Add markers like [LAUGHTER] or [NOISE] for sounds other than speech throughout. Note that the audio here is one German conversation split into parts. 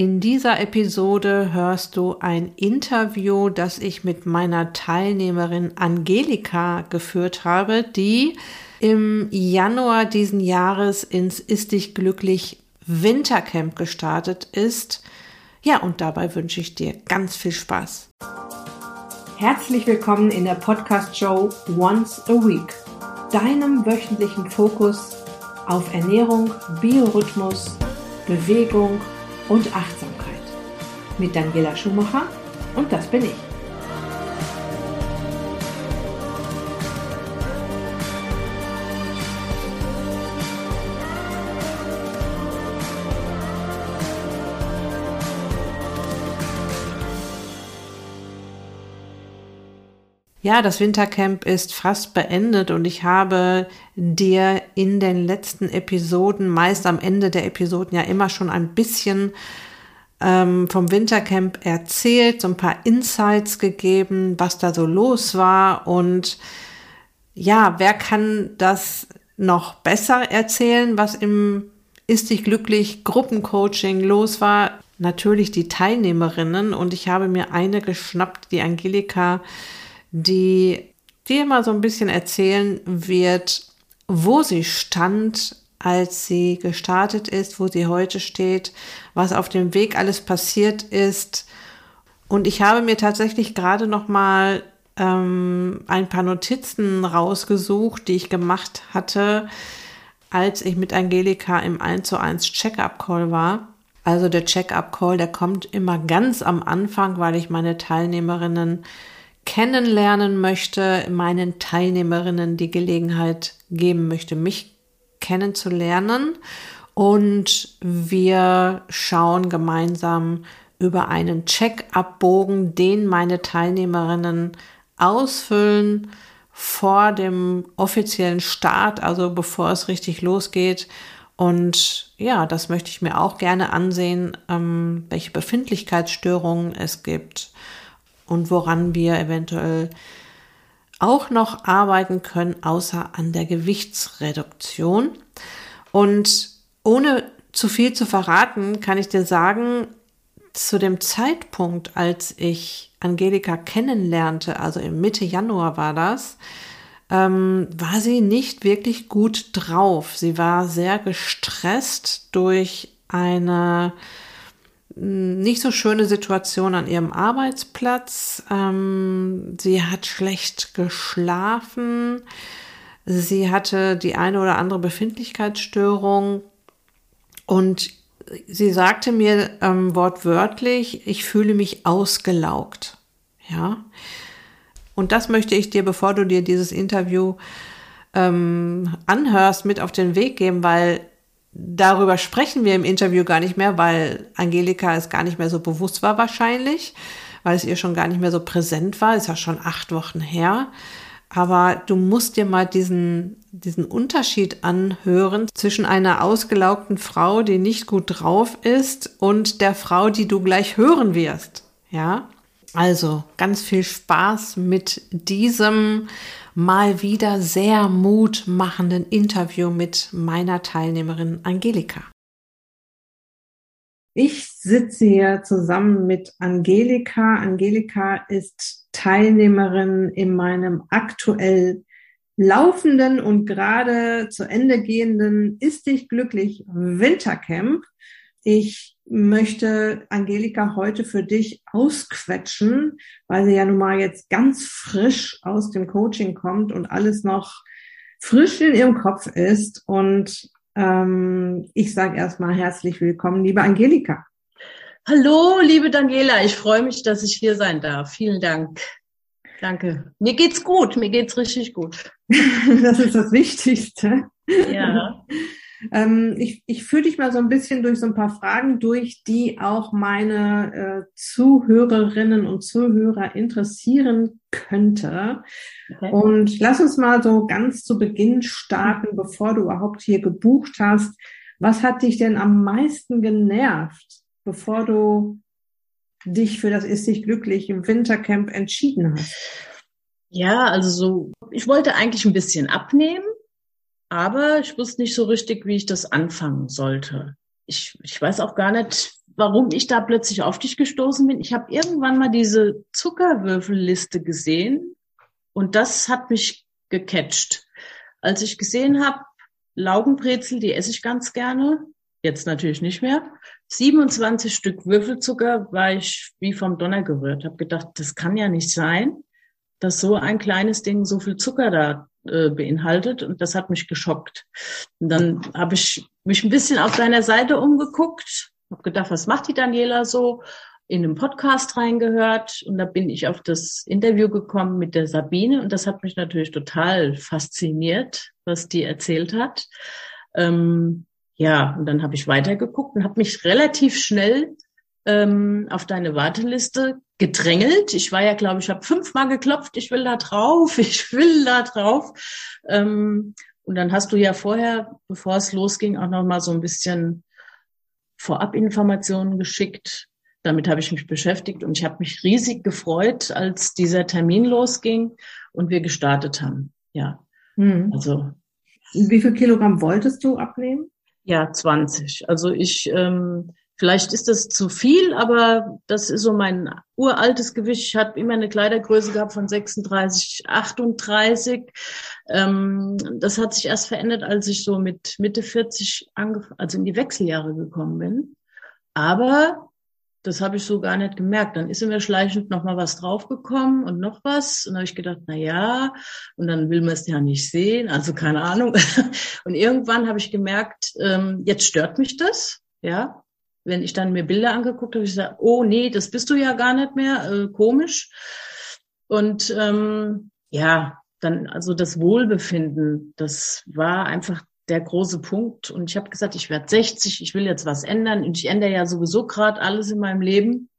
In dieser Episode hörst du ein Interview, das ich mit meiner Teilnehmerin Angelika geführt habe, die im Januar diesen Jahres ins Ist dich glücklich Wintercamp gestartet ist. Ja, und dabei wünsche ich dir ganz viel Spaß. Herzlich willkommen in der Podcast-Show Once a Week, deinem wöchentlichen Fokus auf Ernährung, Biorhythmus, Bewegung und Achtsamkeit. Mit Daniela Schumacher und das bin ich. Ja, das Wintercamp ist fast beendet und ich habe dir in den letzten Episoden, meist am Ende der Episoden ja immer schon ein bisschen ähm, vom Wintercamp erzählt, so ein paar Insights gegeben, was da so los war und ja, wer kann das noch besser erzählen, was im Ist dich glücklich Gruppencoaching los war? Natürlich die Teilnehmerinnen und ich habe mir eine geschnappt, die Angelika, die dir mal so ein bisschen erzählen wird, wo sie stand, als sie gestartet ist, wo sie heute steht, was auf dem Weg alles passiert ist. Und ich habe mir tatsächlich gerade noch mal ähm, ein paar Notizen rausgesucht, die ich gemacht hatte, als ich mit Angelika im 1 zu 1 Check-up-Call war. Also der Check-up-Call, der kommt immer ganz am Anfang, weil ich meine Teilnehmerinnen kennenlernen möchte, meinen Teilnehmerinnen die Gelegenheit geben möchte, mich kennenzulernen. Und wir schauen gemeinsam über einen Check-up-Bogen, den meine Teilnehmerinnen ausfüllen vor dem offiziellen Start, also bevor es richtig losgeht. Und ja, das möchte ich mir auch gerne ansehen, ähm, welche Befindlichkeitsstörungen es gibt und woran wir eventuell auch noch arbeiten können, außer an der Gewichtsreduktion. Und ohne zu viel zu verraten, kann ich dir sagen, zu dem Zeitpunkt, als ich Angelika kennenlernte, also im Mitte Januar war das, ähm, war sie nicht wirklich gut drauf. Sie war sehr gestresst durch eine nicht so schöne Situation an ihrem Arbeitsplatz. Ähm, sie hat schlecht geschlafen. Sie hatte die eine oder andere Befindlichkeitsstörung. Und sie sagte mir ähm, wortwörtlich, ich fühle mich ausgelaugt. Ja. Und das möchte ich dir, bevor du dir dieses Interview ähm, anhörst, mit auf den Weg geben, weil darüber sprechen wir im Interview gar nicht mehr, weil Angelika es gar nicht mehr so bewusst war wahrscheinlich, weil es ihr schon gar nicht mehr so präsent war. Ist ja schon acht Wochen her. Aber du musst dir mal diesen, diesen Unterschied anhören zwischen einer ausgelaugten Frau, die nicht gut drauf ist, und der Frau, die du gleich hören wirst. Ja? Also ganz viel Spaß mit diesem mal wieder sehr mutmachenden Interview mit meiner Teilnehmerin Angelika. Ich sitze hier zusammen mit Angelika. Angelika ist Teilnehmerin in meinem aktuell laufenden und gerade zu Ende gehenden Ist dich glücklich Wintercamp. Ich möchte Angelika heute für dich ausquetschen, weil sie ja nun mal jetzt ganz frisch aus dem Coaching kommt und alles noch frisch in ihrem Kopf ist. Und ähm, ich sage erstmal herzlich willkommen, liebe Angelika. Hallo, liebe Daniela, ich freue mich, dass ich hier sein darf. Vielen Dank. Danke. Mir geht's gut, mir geht's richtig gut. [LAUGHS] das ist das Wichtigste. Ja. Ähm, ich, ich führe dich mal so ein bisschen durch so ein paar Fragen durch, die auch meine äh, Zuhörerinnen und Zuhörer interessieren könnte. Okay. Und lass uns mal so ganz zu Beginn starten, bevor du überhaupt hier gebucht hast. Was hat dich denn am meisten genervt, bevor du dich für das Ist dich glücklich im Wintercamp entschieden hast? Ja, also so, ich wollte eigentlich ein bisschen abnehmen aber ich wusste nicht so richtig, wie ich das anfangen sollte. Ich, ich weiß auch gar nicht, warum ich da plötzlich auf dich gestoßen bin. Ich habe irgendwann mal diese Zuckerwürfelliste gesehen und das hat mich gecatcht. Als ich gesehen habe, Laugenbrezel, die esse ich ganz gerne, jetzt natürlich nicht mehr. 27 Stück Würfelzucker war ich wie vom Donner gerührt. Habe gedacht, das kann ja nicht sein, dass so ein kleines Ding so viel Zucker da äh, beinhaltet und das hat mich geschockt. Und dann habe ich mich ein bisschen auf deiner Seite umgeguckt, habe gedacht, was macht die Daniela so? In einem Podcast reingehört und da bin ich auf das Interview gekommen mit der Sabine und das hat mich natürlich total fasziniert, was die erzählt hat. Ähm, ja, und dann habe ich weitergeguckt und habe mich relativ schnell ähm, auf deine Warteliste gedrängelt. Ich war ja, glaube ich, habe fünfmal geklopft, ich will da drauf, [LAUGHS] ich will da drauf. Ähm, und dann hast du ja vorher, bevor es losging, auch noch mal so ein bisschen Vorabinformationen geschickt. Damit habe ich mich beschäftigt und ich habe mich riesig gefreut, als dieser Termin losging und wir gestartet haben. Ja, hm. also. Wie viel Kilogramm wolltest du abnehmen? Ja, 20. Also ich, ähm, vielleicht ist das zu viel, aber das ist so mein uraltes Gewicht. Ich habe immer eine Kleidergröße gehabt von 36, 38. Ähm, das hat sich erst verändert, als ich so mit Mitte 40 angefangen, also in die Wechseljahre gekommen bin. Aber das habe ich so gar nicht gemerkt. Dann ist immer schleichend noch mal was draufgekommen und noch was. Und habe ich gedacht, na ja, und dann will man es ja nicht sehen, also keine Ahnung. [LAUGHS] Und irgendwann habe ich gemerkt, ähm, jetzt stört mich das, ja. Wenn ich dann mir Bilder angeguckt habe, ich gesagt, oh nee, das bist du ja gar nicht mehr, äh, komisch. Und ähm, ja, dann also das Wohlbefinden, das war einfach der große Punkt. Und ich habe gesagt, ich werde 60, ich will jetzt was ändern. Und ich ändere ja sowieso gerade alles in meinem Leben.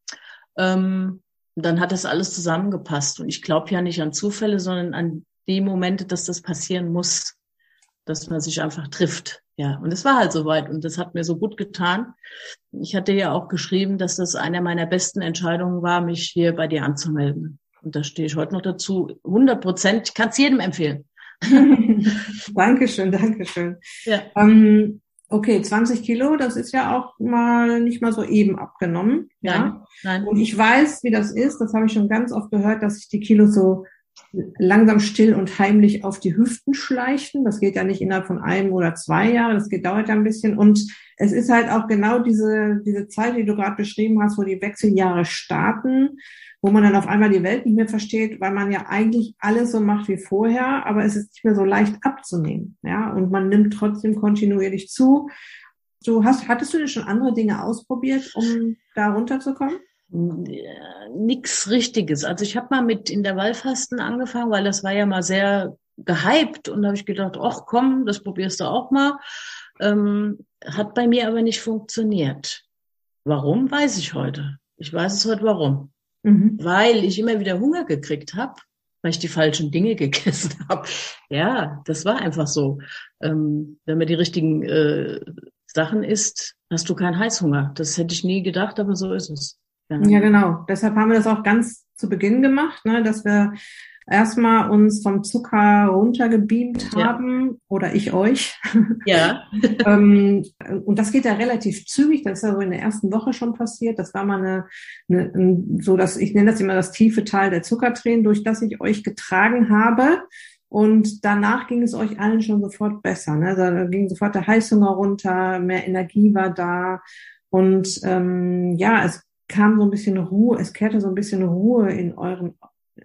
Ähm, dann hat das alles zusammengepasst. Und ich glaube ja nicht an Zufälle, sondern an die Momente, dass das passieren muss, dass man sich einfach trifft. Ja, und es war halt soweit und das hat mir so gut getan. Ich hatte ja auch geschrieben, dass das eine meiner besten Entscheidungen war, mich hier bei dir anzumelden. Und da stehe ich heute noch dazu. 100 Prozent. Ich kann es jedem empfehlen. [LAUGHS] Dankeschön, Dankeschön. Ja. Ähm, okay, 20 Kilo, das ist ja auch mal nicht mal so eben abgenommen. Nein, ja. Nein. Und ich weiß, wie das ist. Das habe ich schon ganz oft gehört, dass sich die Kilos so langsam still und heimlich auf die Hüften schleichen. Das geht ja nicht innerhalb von einem oder zwei Jahren. Das dauert ja ein bisschen. Und es ist halt auch genau diese, diese Zeit, die du gerade beschrieben hast, wo die Wechseljahre starten wo man dann auf einmal die Welt nicht mehr versteht, weil man ja eigentlich alles so macht wie vorher, aber es ist nicht mehr so leicht abzunehmen. Ja, und man nimmt trotzdem kontinuierlich zu. Du hast, hattest du denn schon andere Dinge ausprobiert, um da runterzukommen? Nix Richtiges. Also ich habe mal mit Intervallfasten angefangen, weil das war ja mal sehr gehypt und da habe ich gedacht, ach komm, das probierst du auch mal. Ähm, hat bei mir aber nicht funktioniert. Warum, weiß ich heute. Ich weiß es heute warum mhm. weil ich immer wieder Hunger gekriegt habe, weil ich die falschen Dinge [LAUGHS] gegessen habe. Ja, das war einfach so. Ähm, wenn man die richtigen äh, Sachen isst, hast du keinen Heißhunger. Das hätte ich nie gedacht, aber so ist es. Ja. genau. Deshalb haben wir das auch ganz zu Beginn gemacht, ne, dass wir erstmal uns vom Zucker runtergebeamt haben ja. oder ich euch. [LAUGHS] Ja. [LAUGHS] ähm, und das geht ja relativ zügig. Das ist ja so in der ersten Woche schon passiert. Das war mal eine, eine so dass ich nenne das immer das tiefe Teil der Zuckertränen, durch das ich euch getragen habe. Und danach ging es euch allen schon sofort besser. Ne? Also da ging sofort der Heißhunger runter, mehr Energie war da. Und ähm, ja, es kam so ein bisschen Ruhe, es kehrte so ein bisschen Ruhe in euren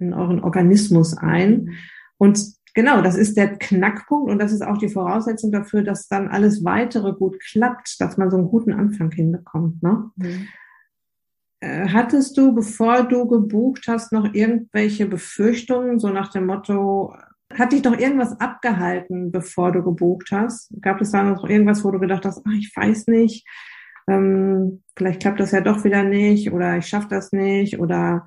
in euren Organismus ein. Und genau, das ist der Knackpunkt und das ist auch die Voraussetzung dafür, dass dann alles weitere gut klappt, dass man so einen guten Anfang hinbekommt. Ne? Mhm. Äh, hattest du, bevor du gebucht hast, noch irgendwelche Befürchtungen, so nach dem Motto, hat dich noch irgendwas abgehalten, bevor du gebucht hast? Gab es da noch irgendwas, wo du gedacht hast, ach, ich weiß nicht, ähm, vielleicht klappt das ja doch wieder nicht oder ich schaffe das nicht oder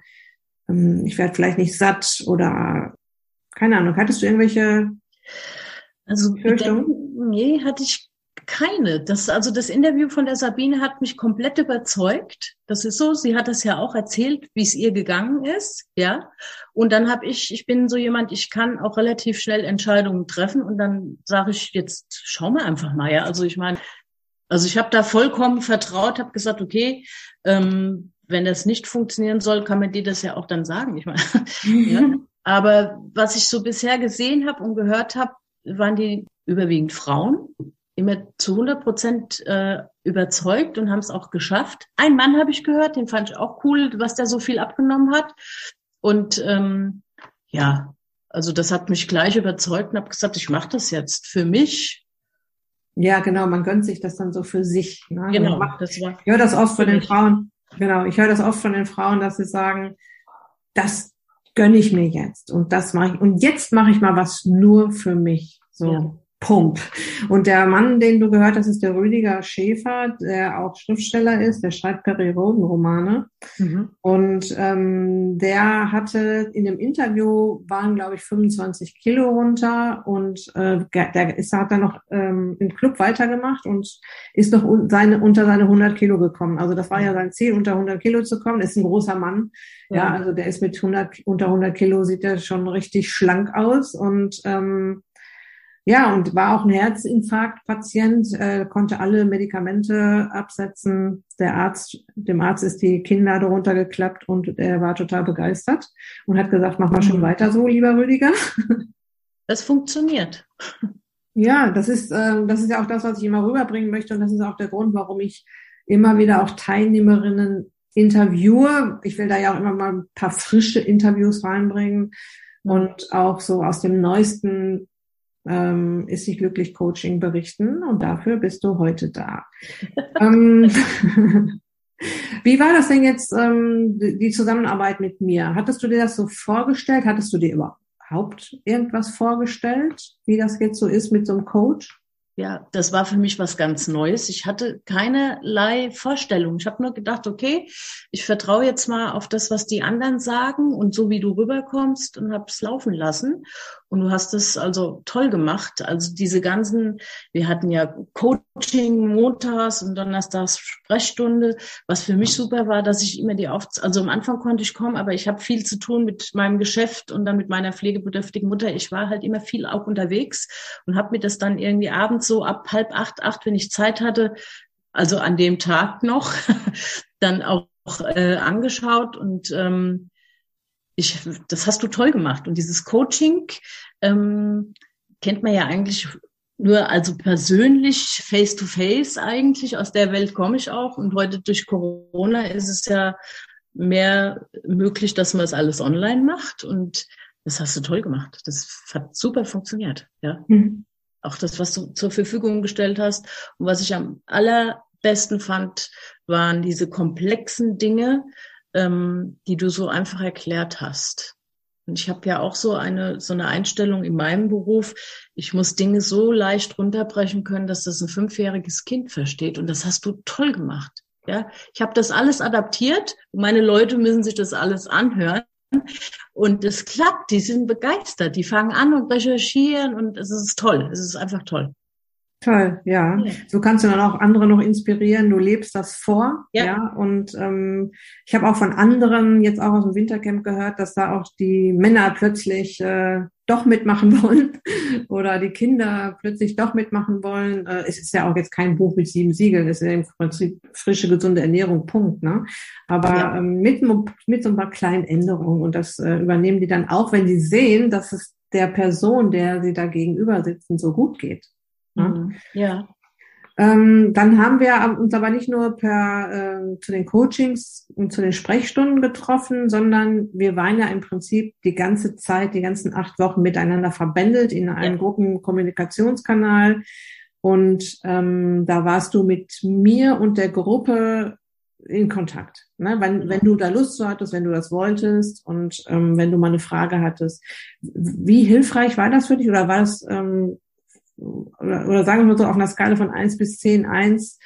ähm, ich werde vielleicht nicht satt oder keine Ahnung. Hattest du irgendwelche also Befürchtungen? Nee, hatte ich keine. Das, also das Interview von der Sabine hat mich komplett überzeugt. Das ist so. Sie hat das ja auch erzählt, wie es ihr gegangen ist, ja. Und dann habe ich, ich bin so jemand, ich kann auch relativ schnell Entscheidungen treffen und dann sage ich jetzt, schau mal einfach mal, ja. Also ich meine, Also ich habe da vollkommen vertraut, habe gesagt, okay, ähm, wenn das nicht funktionieren soll, kann man dir das ja auch dann sagen. Ich meine, [LAUGHS] ja. Aber was ich so bisher gesehen habe und gehört habe, waren die überwiegend Frauen, immer zu 100 Prozent äh, überzeugt und haben es auch geschafft. Ein Mann habe ich gehört, den fand ich auch cool, was der so viel abgenommen hat. Und ähm, ja, also das hat mich gleich überzeugt und habe gesagt, ich mache das jetzt für mich. Ja, genau, man gönnt sich das dann so für sich. Ne? Genau, macht, das war ich höre das oft von den Frauen. Genau, ich höre das oft von den Frauen, dass sie sagen, das gönne ich mir jetzt und das mache ich und jetzt mache ich mal was nur für mich. So. Ja. Punkt. Und der Mann, den du gehört hast, ist der Rüdiger Schäfer, der auch Schriftsteller ist, der schreibt Periodenromane. Mhm. Und ähm, der hatte in dem Interview waren, glaube ich, 25 Kilo runter und äh, der ist, hat dann noch ähm, im Club weitergemacht und ist noch un seine, unter seine 100 Kilo gekommen. Also das war ja sein Ziel, unter 100 Kilo zu kommen. Ist ein großer Mann. Ja, ja also der ist mit 100, unter 100 Kilo sieht er schon richtig schlank aus und ähm, ja, und war auch ein Herzinfarktpatient, äh, konnte alle Medikamente absetzen. Der Arzt, dem Arzt ist die Kinnlade runtergeklappt und er war total begeistert und hat gesagt, mach mal schon mhm. weiter so, lieber Rüdiger. Das funktioniert. Ja, das ist, äh, das ist ja auch das, was ich immer rüberbringen möchte und das ist auch der Grund, warum ich immer wieder auch Teilnehmerinnen interviewe. Ich will da ja auch immer mal ein paar frische Interviews reinbringen und auch so aus dem neuesten ähm, ist sich glücklich Coaching berichten und dafür bist du heute da. [LAUGHS] ähm, [LAUGHS] wie war das denn jetzt, ähm, die Zusammenarbeit mit mir? Hattest du dir das so vorgestellt? Hattest du dir überhaupt irgendwas vorgestellt, wie das jetzt so ist mit so einem Coach? Ja, das war für mich was ganz Neues. Ich hatte keinerlei Vorstellung. Ich habe nur gedacht, okay, ich vertraue jetzt mal auf das, was die anderen sagen und so wie du rüberkommst und habe es laufen lassen. Und du hast es also toll gemacht. Also diese ganzen, wir hatten ja Coaching montags und donnerstags Sprechstunde. Was für mich super war, dass ich immer die auf, also am Anfang konnte ich kommen, aber ich habe viel zu tun mit meinem Geschäft und dann mit meiner pflegebedürftigen Mutter. Ich war halt immer viel auch unterwegs und habe mir das dann irgendwie abends so ab halb acht, acht, wenn ich Zeit hatte, also an dem Tag noch, [LAUGHS] dann auch äh, angeschaut und ähm, ich, das hast du toll gemacht. Und dieses Coaching ähm, kennt man ja eigentlich nur also persönlich, face to face eigentlich. Aus der Welt komme ich auch. Und heute durch Corona ist es ja mehr möglich, dass man es alles online macht. Und das hast du toll gemacht. Das hat super funktioniert. Ja. Mhm. Auch das, was du zur Verfügung gestellt hast. Und was ich am allerbesten fand, waren diese komplexen Dinge, ähm, die du so einfach erklärt hast. Und ich habe ja auch so eine so eine Einstellung in meinem Beruf. Ich muss Dinge so leicht runterbrechen können, dass das ein fünfjähriges Kind versteht. Und das hast du toll gemacht. Ja, ich habe das alles adaptiert. Meine Leute müssen sich das alles anhören. Und es klappt. Die sind begeistert. Die fangen an und recherchieren und es ist toll. Es ist einfach toll. Toll, ja. ja. So kannst du dann auch andere noch inspirieren. Du lebst das vor, ja. ja? Und ähm, ich habe auch von anderen jetzt auch aus dem Wintercamp gehört, dass da auch die Männer plötzlich äh, doch mitmachen [LAUGHS] wollen oder die Kinder plötzlich doch mitmachen wollen. Äh, es ist ja auch jetzt kein Buch mit sieben Siegeln, es ist ja im Prinzip frische, gesunde Ernährung, Punkt. Ne? Aber ja. ähm, mit, mit so ein paar kleinen Änderungen und das äh, übernehmen die dann auch, wenn sie sehen, dass es der Person, der sie da gegenüber sitzen, so gut geht. Ne? Mhm. Ja. Ähm, dann haben wir uns aber nicht nur per äh, zu den Coachings und zu den Sprechstunden getroffen, sondern wir waren ja im Prinzip die ganze Zeit, die ganzen acht Wochen miteinander verbändelt in einem ja. Gruppenkommunikationskanal. Und ähm, da warst du mit mir und der Gruppe in Kontakt. Ne? Wenn, wenn du da Lust zu hattest, wenn du das wolltest und ähm, wenn du mal eine Frage hattest. Wie hilfreich war das für dich oder war es ähm, oder, oder sagen wir mal so auf einer Skala von eins bis zehn eins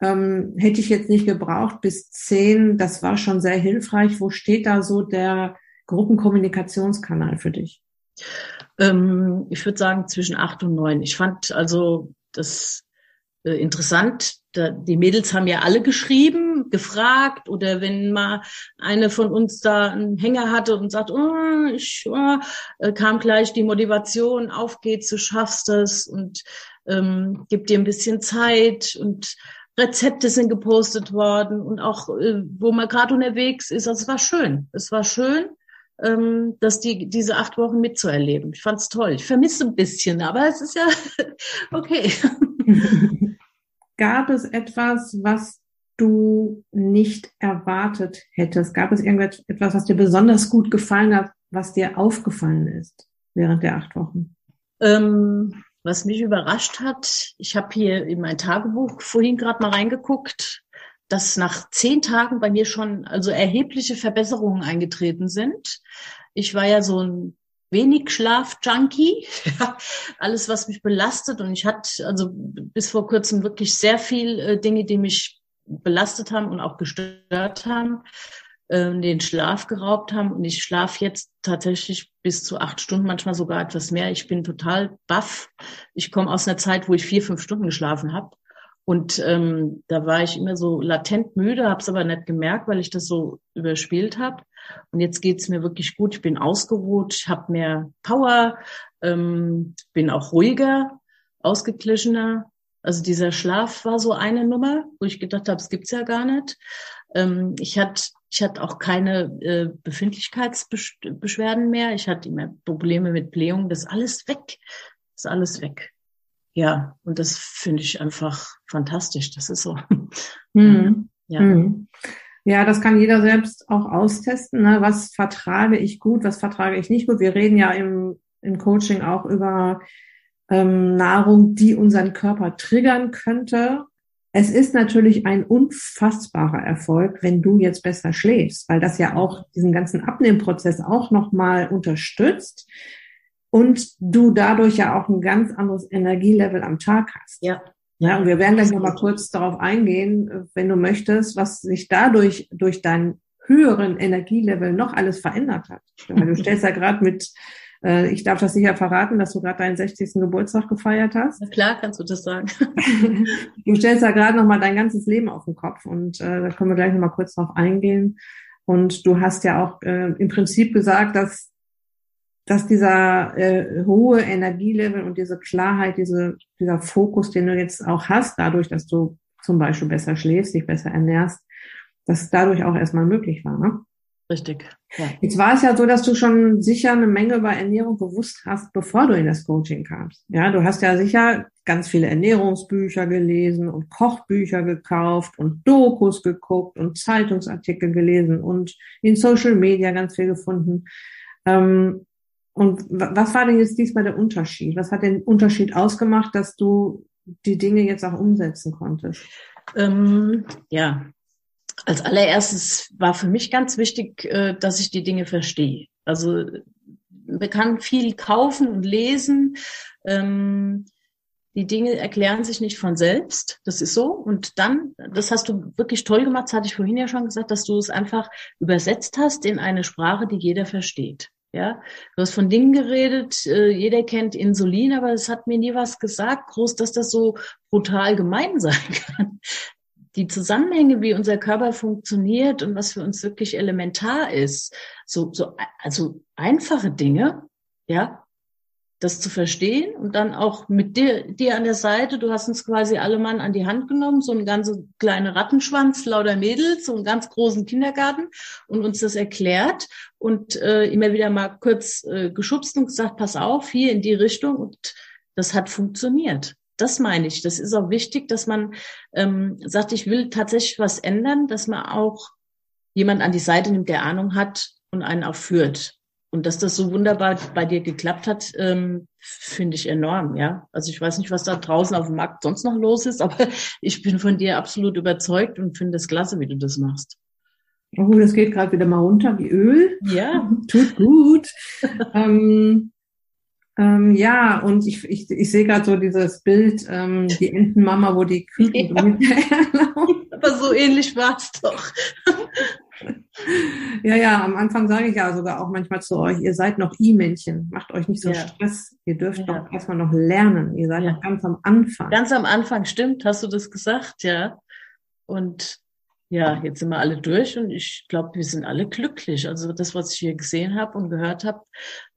ähm, hätte ich jetzt nicht gebraucht bis zehn das war schon sehr hilfreich. Wo steht da so der Gruppenkommunikationskanal für dich? Ähm, ich würde sagen zwischen acht und neun. Ich fand also das äh, interessant. Da, die Mädels haben ja alle geschrieben, gefragt oder wenn mal eine von uns da einen Hänger hatte und sagt, oh, ich, oh, kam gleich die Motivation, auf geht's, du schaffst das und ähm, gib dir ein bisschen Zeit und Rezepte sind gepostet worden und auch, äh, wo man gerade unterwegs ist. Also es war schön. Es war schön, ähm, dass die diese acht Wochen mitzuerleben. Ich fand's toll. Ich vermisse ein bisschen, aber es ist ja [LAUGHS] okay. [LAUGHS] Gab es etwas, was du nicht erwartet hättest? Gab es irgendetwas, was dir besonders gut gefallen hat, was dir aufgefallen ist während der acht Wochen? Ähm, was mich überrascht hat, ich habe hier in mein Tagebuch vorhin gerade mal reingeguckt, dass nach zehn Tagen bei mir schon also erhebliche Verbesserungen eingetreten sind. Ich war ja so ein wenig Schlaf-Junkie, alles was mich belastet und ich hatte also bis vor kurzem wirklich sehr viel äh, Dinge, die mich belastet haben und auch gestört haben äh, den Schlaf geraubt haben. Und ich schlafe jetzt tatsächlich bis zu acht Stunden, manchmal sogar etwas mehr. Ich bin total baff. Ich komme aus einer Zeit, wo ich vier, fünf Stunden geschlafen habe. Und ähm, da war ich immer so latent müde, habe es aber nicht gemerkt, weil ich das so überspielt habe. Und jetzt geht's mir wirklich gut. Ich bin ausgeruht, habe mehr Power, ähm, bin auch ruhiger, ausgeglichener. Also dieser Schlaf war so eine Nummer, wo ich gedacht habe, es gibt's ja gar nicht. Ähm, ich hatte ich hatte auch keine äh, Befindlichkeitsbeschwerden mehr. Ich hatte immer Probleme mit Blähungen. Das ist alles weg. Das ist alles weg. Ja, und das finde ich einfach fantastisch. Das ist so. [LAUGHS] Mhm. Ja. Mhm. Ja, das kann jeder selbst auch austesten. Ne? Was vertrage ich gut, was vertrage ich nicht gut? Wir reden ja im, im Coaching auch über ähm, Nahrung, die unseren Körper triggern könnte. Es ist natürlich ein unfassbarer Erfolg, wenn du jetzt besser schläfst, weil das ja auch diesen ganzen Abnehmprozess auch nochmal unterstützt und du dadurch ja auch ein ganz anderes Energielevel am Tag hast. Ja. Ja, und wir werden gleich nochmal kurz darauf eingehen, wenn du möchtest, was sich dadurch durch deinen höheren Energielevel noch alles verändert hat. Weil du stellst ja gerade mit äh, ich darf das sicher verraten, dass du gerade deinen 60. Geburtstag gefeiert hast. Na klar, kannst du das sagen. [LAUGHS] du stellst ja gerade nochmal dein ganzes Leben auf den Kopf und äh, da können wir gleich nochmal kurz drauf eingehen. Und du hast ja auch äh, im Prinzip gesagt, dass dass dieser äh, hohe Energielevel und diese Klarheit, diese, dieser Fokus, den du jetzt auch hast, dadurch, dass du zum Beispiel besser schläfst, dich besser ernährst, dass dadurch auch erstmal möglich war. Ne? Richtig. Ja. Jetzt war es ja so, dass du schon sicher eine Menge über Ernährung gewusst hast, bevor du in das Coaching kamst. Ja, du hast ja sicher ganz viele Ernährungsbücher gelesen und Kochbücher gekauft und Dokus geguckt und Zeitungsartikel gelesen und in Social Media ganz viel gefunden. Ähm, und was war denn jetzt diesmal der Unterschied? Was hat den Unterschied ausgemacht, dass du die Dinge jetzt auch umsetzen konntest? Ähm, ja, als allererstes war für mich ganz wichtig, äh, dass ich die Dinge verstehe. Also man kann viel kaufen und lesen. Ähm, die Dinge erklären sich nicht von selbst. Das ist so. Und dann, das hast du wirklich toll gemacht, das hatte ich vorhin ja schon gesagt, dass du es einfach übersetzt hast in eine Sprache, die jeder versteht. Ja, du hast von Dingen geredet, äh, jeder kennt Insulin, aber es hat mir nie was gesagt, groß, dass das so brutal gemein [LAUGHS] sein kann die Zusammenhänge, wie unser Körper funktioniert und was für uns wirklich elementar ist, so, so, also einfache Dinge, ja, das zu verstehen und dann auch mit dir, dir an der Seite, du hast uns quasi alle Mann an die Hand genommen, so ein ganz kleiner Rattenschwanz, lauter Mädels, so einen ganz großen Kindergarten und uns das erklärt und äh, immer wieder mal kurz äh, geschubst und gesagt, pass auf, hier in die Richtung und das hat funktioniert. Das meine ich. Das ist auch wichtig, dass man ähm, sagt, ich will tatsächlich was ändern, dass man auch jemand an die Seite nimmt, der Ahnung hat und einen auch führt. Und dass das so wunderbar bei dir geklappt hat, ähm, finde ich enorm, ja. Also ich weiß nicht, was da draußen auf dem Markt sonst noch los ist, [LAUGHS] aber ich bin von dir absolut überzeugt und finde es klasse, wie du das machst. Oh, das geht gerade wieder mal runter wie Öl. Ja. [LAUGHS] Tut gut. [LAUGHS] ähm, ähm, ja, und ich, ich, ich sehe gerade so dieses Bild, ähm, die Entenmama, wo die Küken ja. [LAUGHS] Aber so ähnlich war es doch. [LAUGHS] ja, ja, am Anfang sage ich ja sogar auch manchmal zu euch, ihr seid noch I-Männchen, macht euch nicht so ja. Stress, ihr dürft ja. doch erstmal noch lernen, ihr seid ja. noch ganz am Anfang. Ganz am Anfang, stimmt, hast du das gesagt, ja. Und ja, jetzt sind wir alle durch und ich glaube, wir sind alle glücklich. Also das, was ich hier gesehen habe und gehört habe,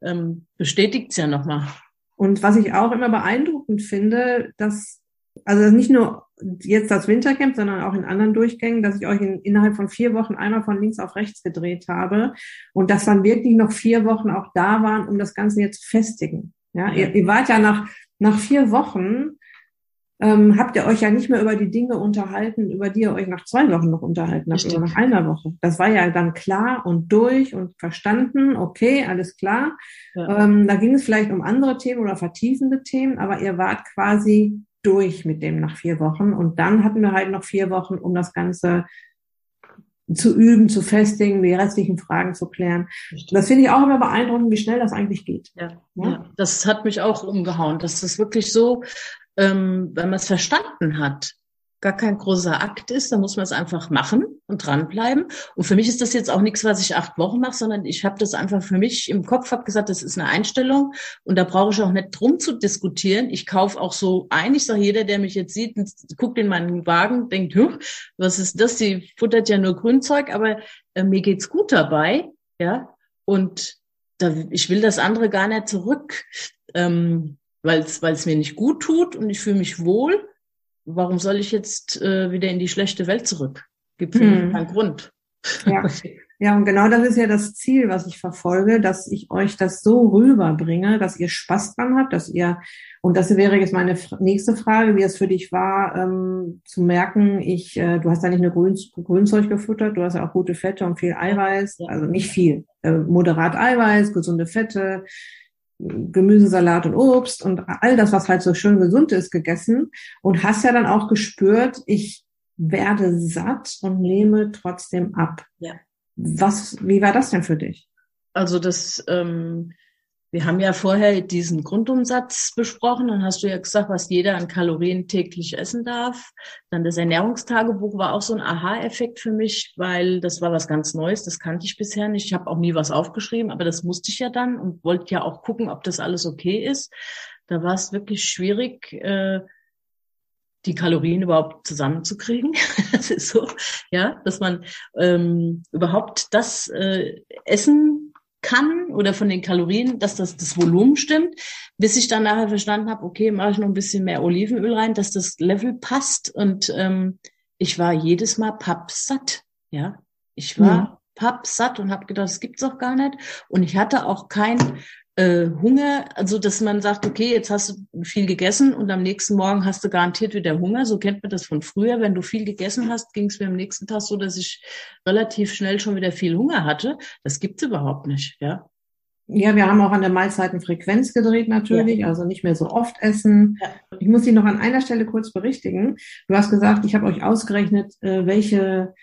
ähm, bestätigt es ja nochmal. Und was ich auch immer beeindruckend finde, dass, also nicht nur jetzt das Wintercamp, sondern auch in anderen Durchgängen, dass ich euch in, innerhalb von vier Wochen einmal von links auf rechts gedreht habe und dass dann wirklich noch vier Wochen auch da waren, um das Ganze jetzt zu festigen. Ja, ja. Ihr, ihr wart ja nach, nach vier Wochen ähm, habt ihr euch ja nicht mehr über die Dinge unterhalten, über die ihr euch nach zwei Wochen noch unterhalten habt, oder nach einer Woche. Das war ja dann klar und durch und verstanden, okay, alles klar. Ja. Ähm, da ging es vielleicht um andere Themen oder vertiefende Themen, aber ihr wart quasi durch mit dem nach vier Wochen. Und dann hatten wir halt noch vier Wochen, um das Ganze zu üben, zu festigen, die restlichen Fragen zu klären. Das finde ich auch immer beeindruckend, wie schnell das eigentlich geht. Ja, ja? ja, das hat mich auch umgehauen, dass das wirklich so ähm, wenn man es verstanden hat, gar kein großer Akt ist, dann muss man es einfach machen und dranbleiben. Und für mich ist das jetzt auch nichts, was ich acht Wochen mache, sondern ich habe das einfach für mich im Kopf, habe gesagt, das ist eine Einstellung und da brauche ich auch nicht drum zu diskutieren. Ich kaufe auch so ein. Ich sage, jeder, der mich jetzt sieht, guckt in meinen Wagen, denkt, was ist das? Die futtert ja nur Grünzeug, aber äh, mir geht's gut dabei, ja. Und da, ich will das andere gar nicht zurück. Ähm, weil es mir nicht gut tut und ich fühle mich wohl. Warum soll ich jetzt äh, wieder in die schlechte Welt zurück? Gibt für hm. mich keinen Grund. Ja. [LAUGHS] ja, und genau das ist ja das Ziel, was ich verfolge, dass ich euch das so rüberbringe, dass ihr Spaß dran habt, dass ihr, und das wäre jetzt meine nächste Frage, wie es für dich war, ähm, zu merken, ich, äh, du hast ja nicht nur Grün, Grünzeug gefuttert, du hast ja auch gute Fette und viel Eiweiß, also nicht viel, äh, moderat Eiweiß, gesunde Fette, Gemüsesalat und Obst und all das, was halt so schön gesund ist, gegessen und hast ja dann auch gespürt, ich werde satt und nehme trotzdem ab. Ja. Was, wie war das denn für dich? Also das ähm, wir haben ja vorher diesen Grundumsatz besprochen. Dann hast du ja gesagt, was jeder an Kalorien täglich essen darf. Dann das Ernährungstagebuch war auch so ein Aha-Effekt für mich, weil das war was ganz Neues. Das kannte ich bisher nicht. Ich habe auch nie was aufgeschrieben, aber das musste ich ja dann und wollte ja auch gucken, ob das alles okay ist. Da war es wirklich schwierig, äh, die Kalorien überhaupt zusammenzukriegen. das [LAUGHS] ist so, ja, dass man ähm, überhaupt das äh, Essen kann oder von den Kalorien, dass das, das Volumen stimmt, bis ich dann nachher verstanden habe, okay, mache ich noch ein bisschen mehr Olivenöl rein, dass das Level passt. Und ähm, ich war jedes Mal pappsatt. Ja, ich war mhm. pappsatt und habe gedacht, das gibt's auch gar nicht. Und ich hatte auch kein äh, Hunger, also dass man sagt, okay, jetzt hast du viel gegessen und am nächsten Morgen hast du garantiert wieder Hunger. So kennt man das von früher. Wenn du viel gegessen hast, ging es mir am nächsten Tag so, dass ich relativ schnell schon wieder viel Hunger hatte. Das gibt's überhaupt nicht, ja. Ja, wir haben auch an der Mahlzeitenfrequenz gedreht natürlich, ja. also nicht mehr so oft essen. Ja. Ich muss dich noch an einer Stelle kurz berichtigen. Du hast gesagt, ich habe euch ausgerechnet, äh, welche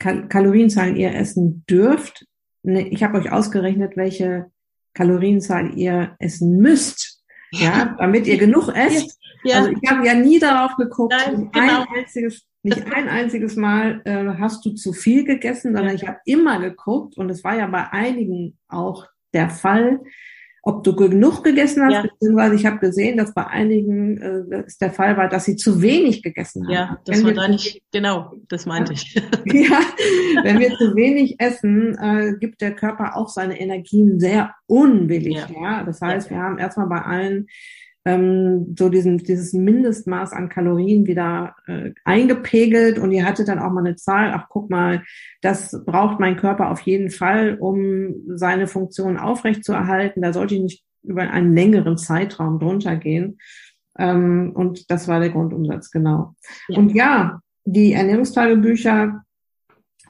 Kal Kalorienzahlen ihr essen dürft. Ne, ich habe euch ausgerechnet, welche Kalorienzahl ihr essen müsst, ja, damit ihr genug [LAUGHS] esst. Ja. Also ich habe ja nie darauf geguckt, Nein, genau. ein einziges, nicht ein einziges Mal äh, hast du zu viel gegessen, sondern ja. ich habe immer geguckt und es war ja bei einigen auch der Fall, ob du genug gegessen hast, ja. beziehungsweise ich habe gesehen, dass bei einigen äh, es der Fall war, dass sie zu wenig gegessen haben. Ja, das wenn war da nicht, genau, das meinte ich. [LAUGHS] ja, wenn wir zu wenig essen, äh, gibt der Körper auch seine Energien sehr unwillig. Ja, ja? das heißt, ja. wir haben erstmal bei allen ähm, so diesen, dieses Mindestmaß an Kalorien wieder äh, eingepegelt und ihr hattet dann auch mal eine Zahl, ach guck mal, das braucht mein Körper auf jeden Fall, um seine Funktion aufrechtzuerhalten. Da sollte ich nicht über einen längeren Zeitraum drunter gehen. Ähm, und das war der Grundumsatz, genau. Ja. Und ja, die Ernährungstagebücher,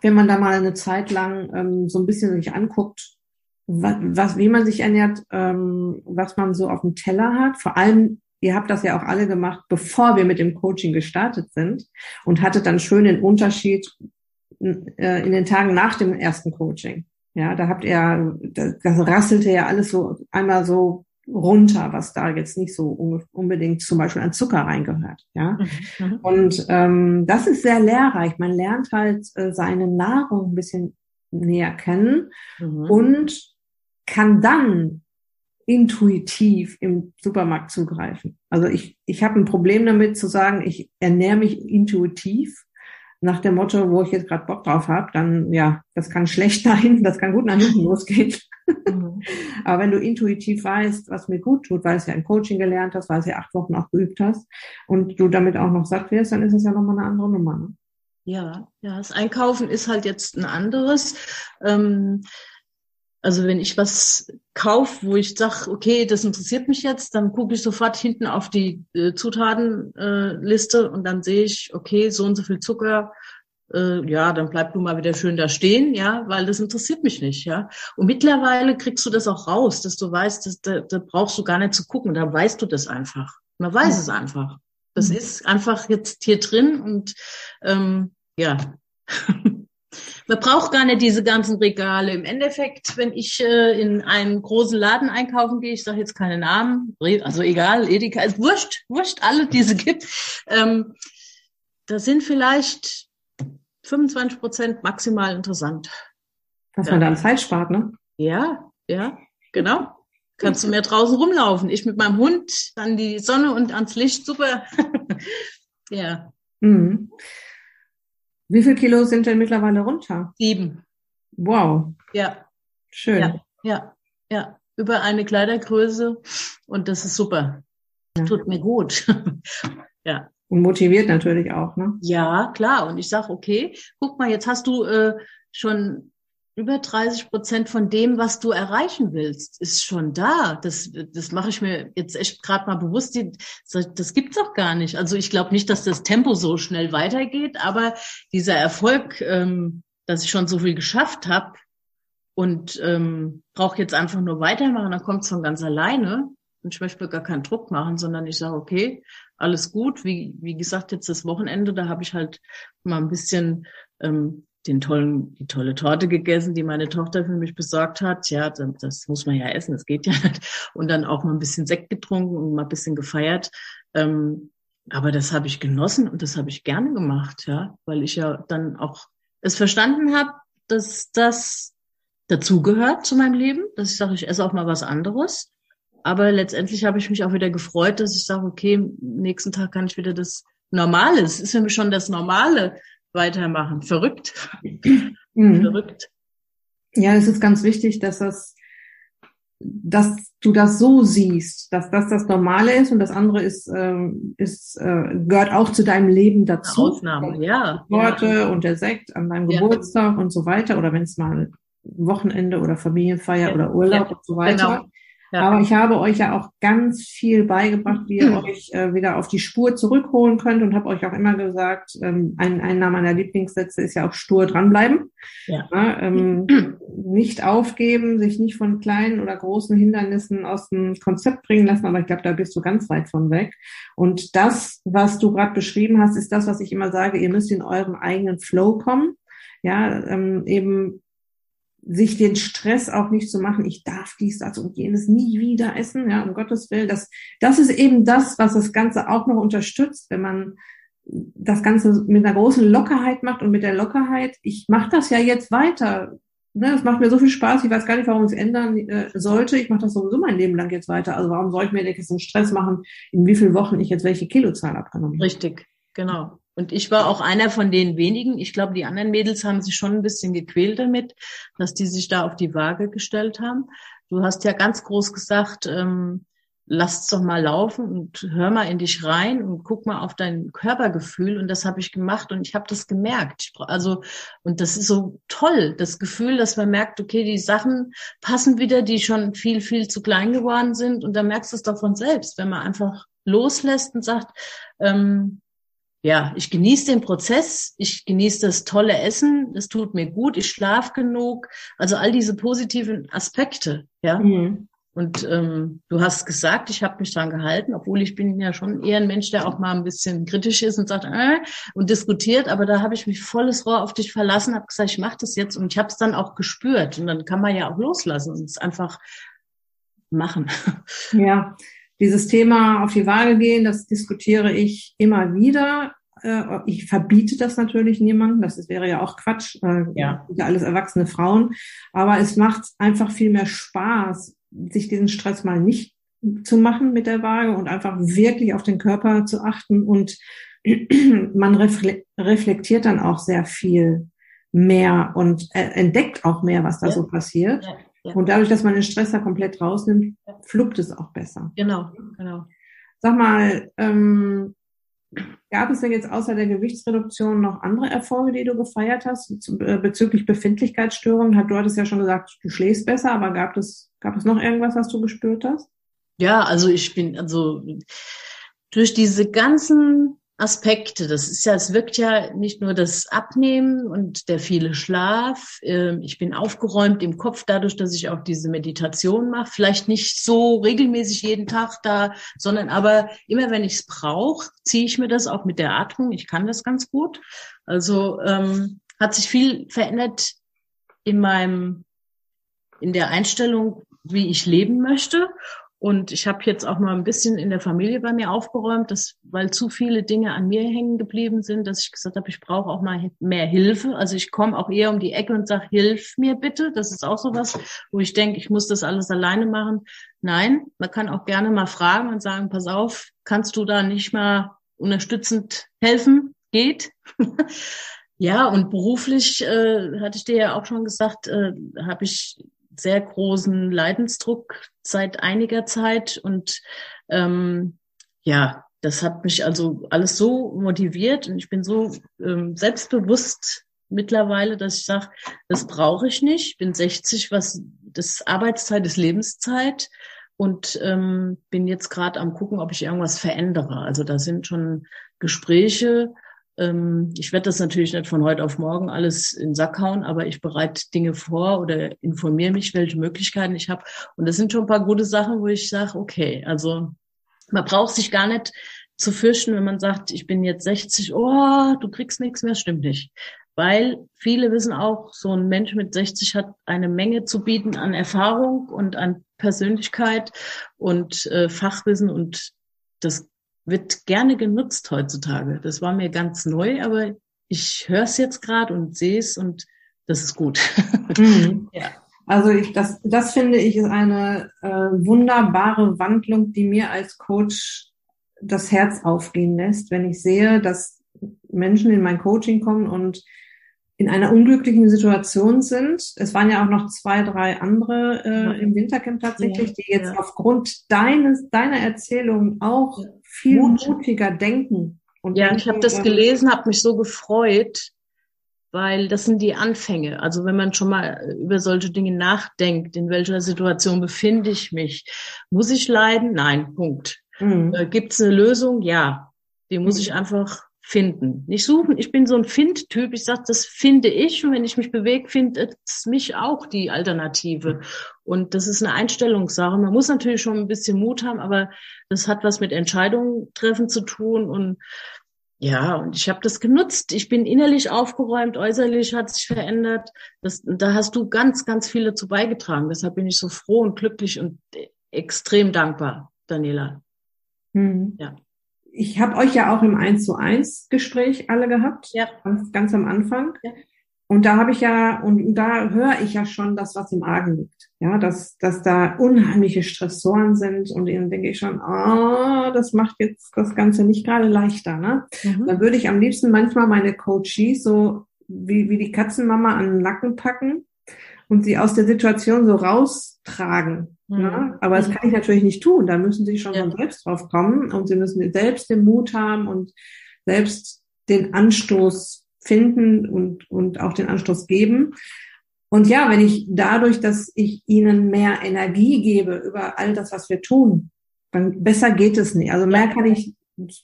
wenn man da mal eine Zeit lang ähm, so ein bisschen sich anguckt, was, was, wie man sich ernährt, ähm, was man so auf dem Teller hat. Vor allem, ihr habt das ja auch alle gemacht, bevor wir mit dem Coaching gestartet sind und hattet dann schön den Unterschied äh, in den Tagen nach dem ersten Coaching. Ja, da habt ihr, das, das rasselte ja alles so einmal so runter, was da jetzt nicht so unbedingt zum Beispiel an Zucker reingehört. Ja, mhm. mhm. und ähm, das ist sehr lehrreich. Man lernt halt äh, seine Nahrung ein bisschen näher kennen mhm. und kann dann intuitiv im Supermarkt zugreifen. Also ich, ich habe ein Problem damit zu sagen, ich ernähre mich intuitiv, nach dem Motto, wo ich jetzt gerade Bock drauf habe, dann ja, das kann schlecht nach hinten, das kann gut nach hinten losgehen. Mhm. Aber wenn du intuitiv weißt, was mir gut tut, weil es ja ein Coaching gelernt hast, weil es ja acht Wochen auch geübt hast und du damit auch noch satt wirst, dann ist es ja nochmal eine andere Nummer. Ne? Ja, ja, das Einkaufen ist halt jetzt ein anderes. Ähm, also wenn ich was kaufe, wo ich sage, okay, das interessiert mich jetzt, dann gucke ich sofort hinten auf die äh, Zutatenliste äh, und dann sehe ich, okay, so und so viel Zucker, äh, ja, dann bleib du mal wieder schön da stehen, ja, weil das interessiert mich nicht, ja. Und mittlerweile kriegst du das auch raus, dass du weißt, dass, da, da brauchst du gar nicht zu gucken, da weißt du das einfach. Man weiß mhm. es einfach. Das mhm. ist einfach jetzt hier drin und ähm, ja. [LAUGHS] Man braucht gar nicht diese ganzen Regale. Im Endeffekt, wenn ich äh, in einen großen Laden einkaufen gehe, ich sage jetzt keine Namen, also egal, Edeka, ist wurscht, wurscht, alle, die es gibt, ähm, da sind vielleicht 25 Prozent maximal interessant. Was ja. man dann Zeit spart, ne? Ja, ja, genau. Kannst du mehr draußen rumlaufen. Ich mit meinem Hund an die Sonne und ans Licht, super. [LAUGHS] ja. Mhm. Wie viel Kilo sind denn mittlerweile runter? Sieben. Wow. Ja. Schön. Ja, ja, ja. Über eine Kleidergröße und das ist super. Ja. Tut mir gut. [LAUGHS] ja. Und motiviert natürlich auch, ne? Ja, klar. Und ich sag, okay, guck mal, jetzt hast du äh, schon über 30 Prozent von dem, was du erreichen willst, ist schon da. Das, das mache ich mir jetzt echt gerade mal bewusst. Das, gibt's auch gar nicht. Also ich glaube nicht, dass das Tempo so schnell weitergeht, aber dieser Erfolg, ähm, dass ich schon so viel geschafft habe und ähm, brauche jetzt einfach nur weitermachen, dann kommt's von ganz alleine. Und ich möchte mir gar keinen Druck machen, sondern ich sage, okay, alles gut. Wie, wie gesagt, jetzt das Wochenende, da habe ich halt mal ein bisschen ähm, den tollen, die tolle Torte gegessen, die meine Tochter für mich besorgt hat. Ja, das muss man ja essen, das geht ja [LAUGHS] nicht. Und dann auch mal ein bisschen Sekt getrunken und mal ein bisschen gefeiert. Ähm, aber das habe ich genossen und das habe ich gerne gemacht, ja, weil ich ja dann auch es verstanden habe, dass das dazugehört zu meinem Leben, dass ich sage, ich esse auch mal was anderes. Aber letztendlich habe ich mich auch wieder gefreut, dass ich sage, okay, nächsten Tag kann ich wieder das Normale. Es ist für mich schon das Normale, weitermachen. Verrückt. Mhm. Verrückt. Ja, es ist ganz wichtig, dass das, dass du das so siehst, dass das das Normale ist und das andere ist, ähm, ist äh, gehört auch zu deinem Leben dazu. Ausnahme, ja. Worte ja. und der Sekt an deinem ja. Geburtstag und so weiter oder wenn es mal Wochenende oder Familienfeier ja. oder Urlaub und so weiter. Genau. Ja. Aber ich habe euch ja auch ganz viel beigebracht, wie ihr euch äh, wieder auf die Spur zurückholen könnt und habe euch auch immer gesagt, ähm, ein, einer meiner Lieblingssätze ist ja auch stur dranbleiben. Ja. ja ähm, [CLEARS THROAT] nicht aufgeben, sich nicht von kleinen oder großen Hindernissen aus dem Konzept bringen lassen, aber ich glaube, da bist du ganz weit von weg. Und das, was du gerade beschrieben hast, ist das, was ich immer sage, ihr müsst in euren eigenen Flow kommen. Ja, ähm, eben sich den Stress auch nicht zu machen, ich darf dies, das und jenes nie wieder essen, ja, um Gottes Willen. Das, das ist eben das, was das Ganze auch noch unterstützt, wenn man das Ganze mit einer großen Lockerheit macht und mit der Lockerheit, ich mache das ja jetzt weiter. Ne, das macht mir so viel Spaß, ich weiß gar nicht, warum ich es ändern äh, sollte. Ich mache das sowieso mein Leben lang jetzt weiter. Also warum soll ich mir jetzt einen Stress machen, in wie vielen Wochen ich jetzt welche Kilozahl abgenommen habe? Richtig, genau. Und ich war auch einer von den wenigen. Ich glaube, die anderen Mädels haben sich schon ein bisschen gequält damit, dass die sich da auf die Waage gestellt haben. Du hast ja ganz groß gesagt, ähm, lass doch mal laufen und hör mal in dich rein und guck mal auf dein Körpergefühl. Und das habe ich gemacht und ich habe das gemerkt. Also, und das ist so toll, das Gefühl, dass man merkt, okay, die Sachen passen wieder, die schon viel, viel zu klein geworden sind. Und dann merkst du es doch von selbst, wenn man einfach loslässt und sagt, ähm, ja, ich genieße den Prozess, ich genieße das tolle Essen, es tut mir gut, ich schlafe genug, also all diese positiven Aspekte, ja. Mhm. Und ähm, du hast gesagt, ich habe mich dran gehalten, obwohl ich bin ja schon eher ein Mensch, der auch mal ein bisschen kritisch ist und sagt äh, und diskutiert, aber da habe ich mich volles Rohr auf dich verlassen, habe gesagt, ich mache das jetzt. Und ich habe es dann auch gespürt. Und dann kann man ja auch loslassen und es einfach machen. Ja, dieses Thema auf die Waage gehen, das diskutiere ich immer wieder. Äh, ich verbiete das natürlich niemandem, das wäre ja auch Quatsch, äh, ja. ja alles erwachsene Frauen. Aber es macht einfach viel mehr Spaß, sich diesen Stress mal nicht zu machen mit der Waage und einfach wirklich auf den Körper zu achten und [CLEARS THROAT] man reflektiert dann auch sehr viel mehr und äh, entdeckt auch mehr, was da ja. so passiert. Ja, ja. Und dadurch, dass man den Stress da komplett rausnimmt, fluppt es auch besser. Genau, genau. Sag mal, ähm, gab es denn jetzt außer der Gewichtsreduktion noch andere Erfolge, die du gefeiert hast äh, bezüglich Befindlichkeitsstörungen? Du hattest ja schon gesagt, du schläfst besser, aber gab es, gab es noch irgendwas, was du gespürt hast? Ja, also ich bin, also durch diese ganzen Aspekte. Das ist ja, es wirkt ja nicht nur das Abnehmen und der viele Schlaf. Ähm, ich bin aufgeräumt im Kopf dadurch, dass ich auch diese Meditation mache. Vielleicht nicht so regelmäßig jeden Tag da, sondern aber immer, wenn ich es brauche, ziehe ich mir das auch mit der Atmung. Ich kann das ganz gut. Also ähm, hat sich viel verändert in meinem, in der Einstellung, wie ich leben möchte. Und ich habe jetzt auch mal ein bisschen in der Familie bei mir aufgeräumt, dass, weil zu viele Dinge an mir hängen geblieben sind, dass ich gesagt habe, ich brauche auch mal mehr Hilfe. Also ich komme auch eher um die Ecke und sage, hilf mir bitte. Das ist auch so was, wo ich denke, ich muss das alles alleine machen. Nein, man kann auch gerne mal fragen und sagen, pass auf, kannst du da nicht mal unterstützend helfen? Geht. [LAUGHS] ja, und beruflich, äh, hatte ich dir ja auch schon gesagt, äh, habe ich sehr großen Leidensdruck seit einiger Zeit und ähm, ja, das hat mich also alles so motiviert und ich bin so ähm, selbstbewusst mittlerweile, dass ich sage, das brauche ich nicht. Ich bin 60, was das Arbeitszeit ist Lebenszeit und ähm, bin jetzt gerade am gucken, ob ich irgendwas verändere. Also da sind schon Gespräche ich werde das natürlich nicht von heute auf morgen alles in den Sack hauen, aber ich bereite Dinge vor oder informiere mich, welche Möglichkeiten ich habe. Und das sind schon ein paar gute Sachen, wo ich sage, okay, also man braucht sich gar nicht zu fürchten, wenn man sagt, ich bin jetzt 60, oh, du kriegst nichts mehr, stimmt nicht. Weil viele wissen auch, so ein Mensch mit 60 hat eine Menge zu bieten an Erfahrung und an Persönlichkeit und äh, Fachwissen und das wird gerne genutzt heutzutage. Das war mir ganz neu, aber ich höre es jetzt gerade und sehe es und das ist gut. [LAUGHS] Mhm. ja. Also ich, das, das finde ich ist eine äh, wunderbare Wandlung, die mir als Coach das Herz aufgehen lässt, wenn ich sehe, dass Menschen in mein Coaching kommen und in einer unglücklichen Situation sind. Es waren ja auch noch zwei, drei andere äh, im Wintercamp tatsächlich, die jetzt ja. aufgrund deines, deiner Erzählung auch ja. Viel Mut. mutiger denken. Und ja, ich habe das gelesen, habe mich so gefreut, weil das sind die Anfänge. Also wenn man schon mal über solche Dinge nachdenkt, in welcher Situation befinde ich mich, muss ich leiden? Nein, Punkt. Mhm. Äh, Gibt es eine Lösung? Ja. Die muss mhm. ich einfach finden. Nicht suchen. Ich bin so ein Find-Typ. Ich sage, das finde ich. Und wenn ich mich bewege, findet es mich auch die Alternative. Und das ist eine Einstellungssache. Man muss natürlich schon ein bisschen Mut haben, aber das hat was mit Entscheidungen treffen zu tun. Und ja, und ich habe das genutzt. Ich bin innerlich aufgeräumt, äußerlich hat sich verändert. Das, da hast du ganz, ganz viel dazu beigetragen. Deshalb bin ich so froh und glücklich und extrem dankbar, Daniela. Hm. Ja ich habe euch ja auch im 1 zu 1 Gespräch alle gehabt, ja. ganz, ganz am Anfang. Ja. Und da habe ich ja, und da höre ich ja schon das, was im Argen liegt. Ja, dass, dass da unheimliche Stressoren sind und ihnen denke ich schon, ah, oh, das macht jetzt das Ganze nicht gerade leichter. Ne? Mhm. Dann würde ich am liebsten manchmal meine Coaches so wie, wie die Katzenmama an den Nacken packen und sie aus der Situation so raustragen. Mhm. Ja? Aber das mhm. kann ich natürlich nicht tun. Da müssen sie schon ja. von selbst drauf kommen und sie müssen selbst den Mut haben und selbst den Anstoß finden und, und auch den Anstoß geben. Und ja, wenn ich dadurch, dass ich ihnen mehr Energie gebe über all das, was wir tun, dann besser geht es nicht. Also mehr kann ich,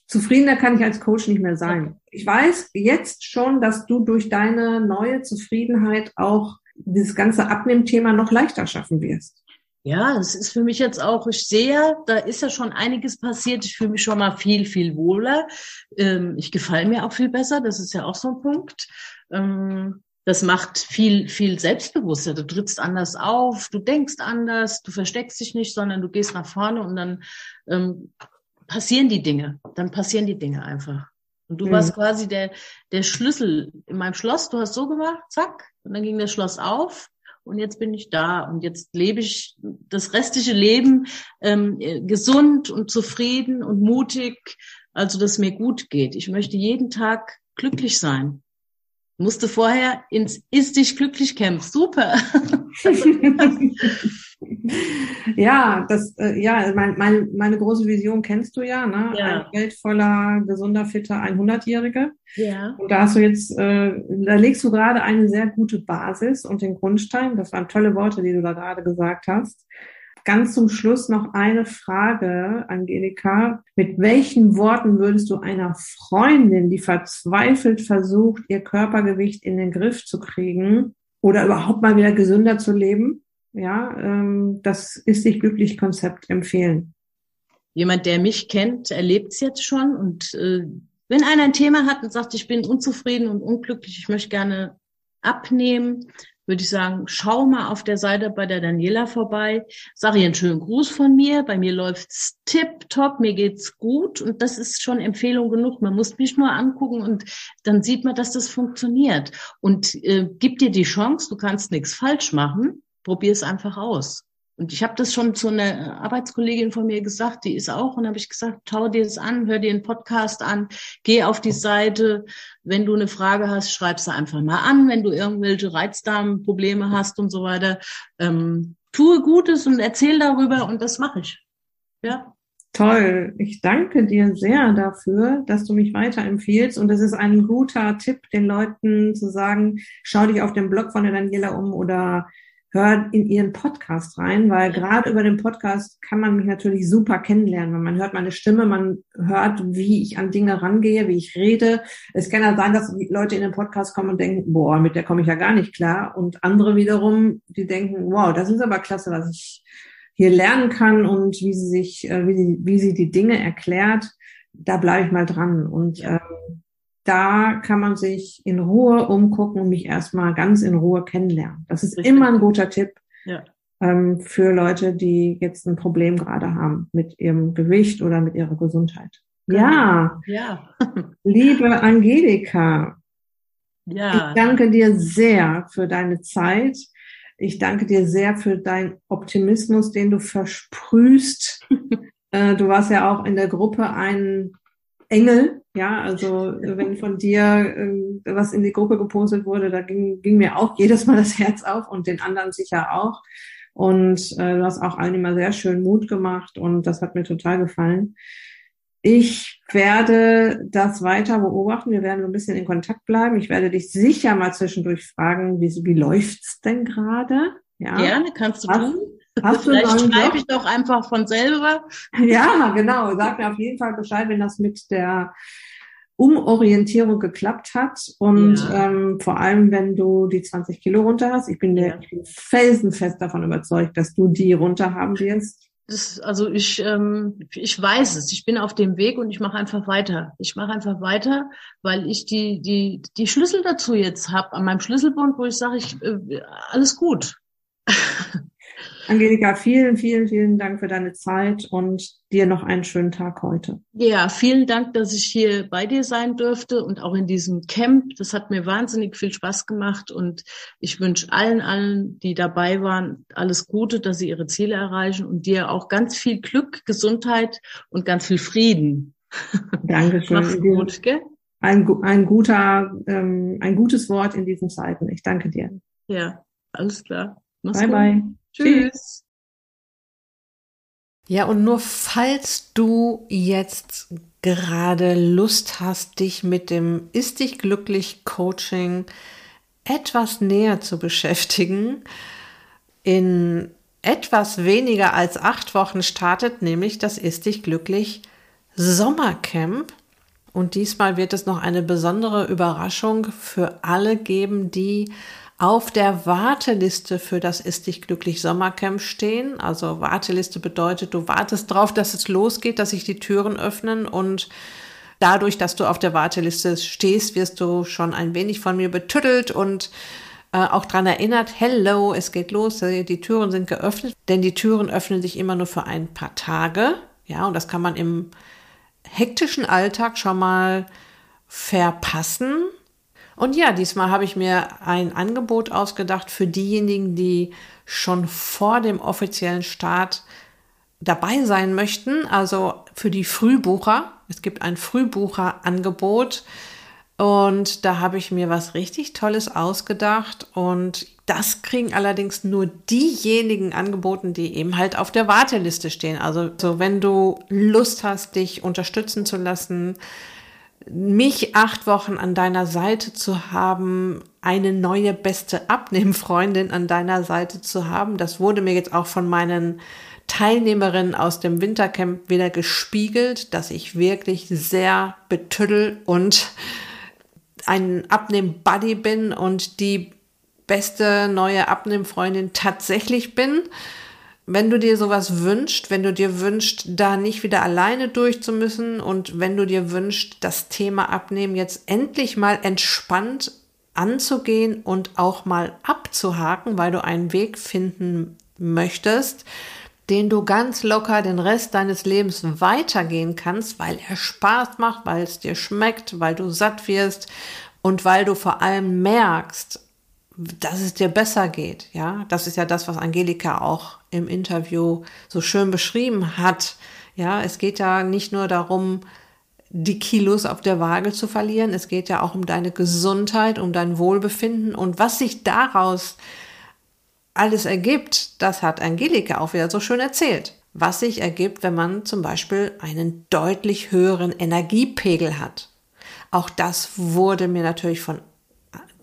zufriedener kann ich als Coach nicht mehr sein. Ich weiß jetzt schon, dass du durch deine neue Zufriedenheit auch dieses ganze Abnehmthema noch leichter schaffen wirst. Ja, es ist für mich jetzt auch, ich sehe, da ist ja schon einiges passiert. Ich fühle mich schon mal viel, viel wohler. Ähm, ich gefalle mir auch viel besser. Das ist ja auch so ein Punkt. Ähm, das macht viel, viel selbstbewusster. Du trittst anders auf, du denkst anders, du versteckst dich nicht, sondern du gehst nach vorne und dann ähm, passieren die Dinge. Dann passieren die Dinge einfach. Und du mhm. warst quasi der, der Schlüssel in meinem Schloss. Du hast so gemacht, zack, und dann ging das Schloss auf und jetzt bin ich da und jetzt lebe ich das restliche Leben ähm, gesund und zufrieden und mutig also dass mir gut geht. Ich möchte jeden Tag glücklich sein. Musste vorher ins Ist dich glücklich Camp. Super. [LAUGHS] ja, das, äh, ja, mein, mein, meine große Vision kennst du ja, ne? Ja. Eine Welt voller gesunder, fitter 100-Jährige. Ja. Und da hast du jetzt, äh, da legst du gerade eine sehr gute Basis und den Grundstein. Das waren tolle Worte, die du da gerade gesagt hast. Ganz zum Schluss noch eine Frage, Angelika. Mit welchen Worten würdest du einer Freundin, die verzweifelt versucht, ihr Körpergewicht in den Griff zu kriegen oder überhaupt mal wieder gesünder zu leben, ja, ähm, das ist sich glücklich Konzept empfehlen. Jemand, der mich kennt, erlebt es jetzt schon und äh, wenn einer ein Thema hat und sagt, ich bin unzufrieden und unglücklich, ich möchte gerne abnehmen, würde ich sagen, schau mal auf der Seite bei der Daniela vorbei, sag ihr einen schönen Gruß von mir, bei mir läuft's tipptopp, mir geht's gut und das ist schon Empfehlung genug. Man muss mich nur angucken und dann sieht man, dass das funktioniert und äh, gib dir die Chance, du kannst nichts falsch machen, probier es einfach aus. Und ich habe das schon zu einer Arbeitskollegin von mir gesagt, die ist auch, und habe ich gesagt, schau dir das an, hör dir einen Podcast an, geh auf die Seite. Wenn du eine Frage hast, schreib sie einfach mal an. Wenn du irgendwelche Reizdarmprobleme hast und so weiter, ähm, tue Gutes und erzähl darüber und das mache ich. Ja. Toll. Ich danke dir sehr dafür, dass du mich weiterempfiehlst. Und das ist ein guter Tipp, den Leuten zu sagen, schau dich auf dem Blog von der Daniela um oder hört in ihren Podcast rein, weil gerade über den Podcast kann man mich natürlich super kennenlernen, weil man hört meine Stimme, man hört, wie ich an Dinge rangehe, wie ich rede. Es kann ja sein, dass Leute in den Podcast kommen und denken, boah, mit der komme ich ja gar nicht klar. Und andere wiederum, die denken, wow, das ist aber klasse, was ich hier lernen kann und wie sie sich, äh, wie sie, wie sie die Dinge erklärt. Da bleibe ich mal dran. Und ähm, da kann man sich in Ruhe umgucken und mich erstmal ganz in Ruhe kennenlernen. Das ist Richtig. immer ein guter Tipp ja. ähm, für Leute, die jetzt ein Problem gerade haben mit ihrem Gewicht oder mit ihrer Gesundheit. Genau. Ja, ja. [LAUGHS] liebe Angelika, ja. ich danke dir sehr für deine Zeit. Ich danke dir sehr für deinen Optimismus, den du versprühst. [LAUGHS] äh, du warst ja auch in der Gruppe ein Engel, ja, also wenn von dir äh, was in die Gruppe gepostet wurde, da ging, ging mir auch jedes Mal das Herz auf und den anderen sicher auch. Und äh, du hast auch allen immer sehr schön Mut gemacht und das hat mir total gefallen. Ich werde das weiter beobachten. Wir werden ein bisschen in Kontakt bleiben. Ich werde dich sicher mal zwischendurch fragen, wie, wie läuft's denn gerade? Ja, Gerne, kannst du tun. Hast Vielleicht schreibe ich doch einfach von selber. Ja, genau. Sag mir auf jeden Fall Bescheid, wenn das mit der Umorientierung geklappt hat und ja. ähm, vor allem, wenn du die 20 Kilo runter hast. Ich bin, ja. der, felsenfest davon überzeugt, dass du die runter haben wirst. Das, also ich, ähm, ich weiß es. Ich bin auf dem Weg und ich mache einfach weiter. Ich mache einfach weiter, weil ich die die die Schlüssel dazu jetzt habe an meinem Schlüsselbund, wo ich sage, ich äh, alles gut. [LAUGHS] Angelika, vielen, vielen, vielen Dank für deine Zeit und dir noch einen schönen Tag heute. Ja, vielen Dank, dass ich hier bei dir sein durfte und auch in diesem Camp. Das hat mir wahnsinnig viel Spaß gemacht und ich wünsche allen, allen, die dabei waren, alles Gute, dass sie ihre Ziele erreichen und dir auch ganz viel Glück, Gesundheit und ganz viel Frieden. Dankeschön. Mach's gut, gell? Ein, ein guter, ähm, ein gutes Wort in diesen Zeiten. Ich danke dir. Ja, alles klar. Mach's bye, gut. bye. Tschüss. Ja, und nur falls du jetzt gerade Lust hast, dich mit dem Ist dich glücklich Coaching etwas näher zu beschäftigen, in etwas weniger als acht Wochen startet nämlich das Ist dich glücklich Sommercamp. Und diesmal wird es noch eine besondere Überraschung für alle geben, die auf der Warteliste für das Ist dich glücklich Sommercamp stehen. Also Warteliste bedeutet, du wartest drauf, dass es losgeht, dass sich die Türen öffnen und dadurch, dass du auf der Warteliste stehst, wirst du schon ein wenig von mir betüttelt und äh, auch dran erinnert, hello, es geht los, äh, die Türen sind geöffnet, denn die Türen öffnen sich immer nur für ein paar Tage. Ja, und das kann man im hektischen Alltag schon mal verpassen. Und ja, diesmal habe ich mir ein Angebot ausgedacht für diejenigen, die schon vor dem offiziellen Start dabei sein möchten, also für die Frühbucher. Es gibt ein Frühbucherangebot und da habe ich mir was richtig Tolles ausgedacht und das kriegen allerdings nur diejenigen angeboten, die eben halt auf der Warteliste stehen. Also so, wenn du Lust hast, dich unterstützen zu lassen, mich acht Wochen an deiner Seite zu haben, eine neue beste Abnehmfreundin an deiner Seite zu haben. Das wurde mir jetzt auch von meinen Teilnehmerinnen aus dem Wintercamp wieder gespiegelt, dass ich wirklich sehr betüddel und ein Abnehm-Buddy bin und die beste neue Abnehmfreundin tatsächlich bin. Wenn du dir sowas wünschst, wenn du dir wünschst, da nicht wieder alleine durchzumüssen und wenn du dir wünschst, das Thema Abnehmen jetzt endlich mal entspannt anzugehen und auch mal abzuhaken, weil du einen Weg finden möchtest, den du ganz locker den Rest deines Lebens weitergehen kannst, weil er Spaß macht, weil es dir schmeckt, weil du satt wirst und weil du vor allem merkst, dass es dir besser geht. Ja, das ist ja das, was Angelika auch im Interview so schön beschrieben hat. Ja, es geht ja nicht nur darum, die Kilos auf der Waage zu verlieren. Es geht ja auch um deine Gesundheit, um dein Wohlbefinden und was sich daraus alles ergibt, das hat Angelika auch wieder so schön erzählt. Was sich ergibt, wenn man zum Beispiel einen deutlich höheren Energiepegel hat. Auch das wurde mir natürlich von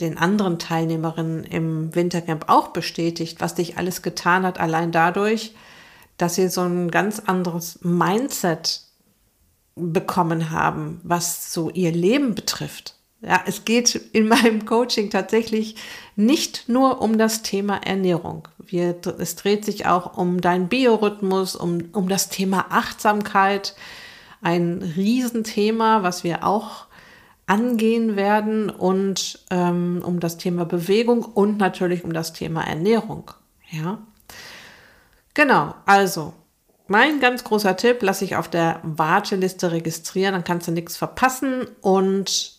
den anderen Teilnehmerinnen im Wintercamp auch bestätigt, was dich alles getan hat, allein dadurch, dass sie so ein ganz anderes Mindset bekommen haben, was so ihr Leben betrifft. Ja, es geht in meinem Coaching tatsächlich nicht nur um das Thema Ernährung. Wir, es dreht sich auch um deinen Biorhythmus, um, um das Thema Achtsamkeit. Ein Riesenthema, was wir auch angehen werden und ähm, um das Thema Bewegung und natürlich um das Thema Ernährung. Ja, genau. Also mein ganz großer Tipp: Lass dich auf der Warteliste registrieren, dann kannst du nichts verpassen und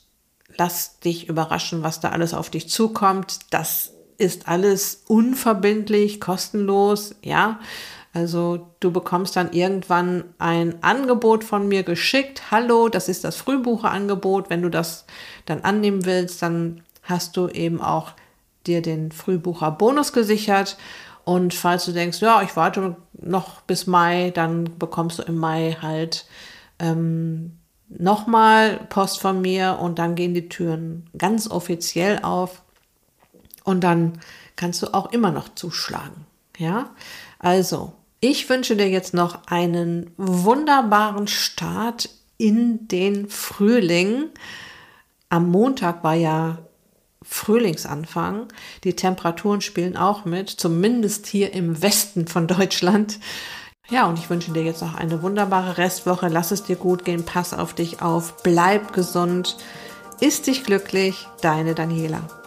lass dich überraschen, was da alles auf dich zukommt. Das ist alles unverbindlich, kostenlos, ja. Also du bekommst dann irgendwann ein Angebot von mir geschickt. Hallo, das ist das Frühbucherangebot. Wenn du das dann annehmen willst, dann hast du eben auch dir den Frühbucher-Bonus gesichert. Und falls du denkst, ja, ich warte noch bis Mai, dann bekommst du im Mai halt ähm, nochmal Post von mir und dann gehen die Türen ganz offiziell auf und dann kannst du auch immer noch zuschlagen. Ja, also ich wünsche dir jetzt noch einen wunderbaren Start in den Frühling. Am Montag war ja Frühlingsanfang. Die Temperaturen spielen auch mit, zumindest hier im Westen von Deutschland. Ja, und ich wünsche dir jetzt noch eine wunderbare Restwoche. Lass es dir gut gehen, pass auf dich auf, bleib gesund, ist dich glücklich, deine Daniela.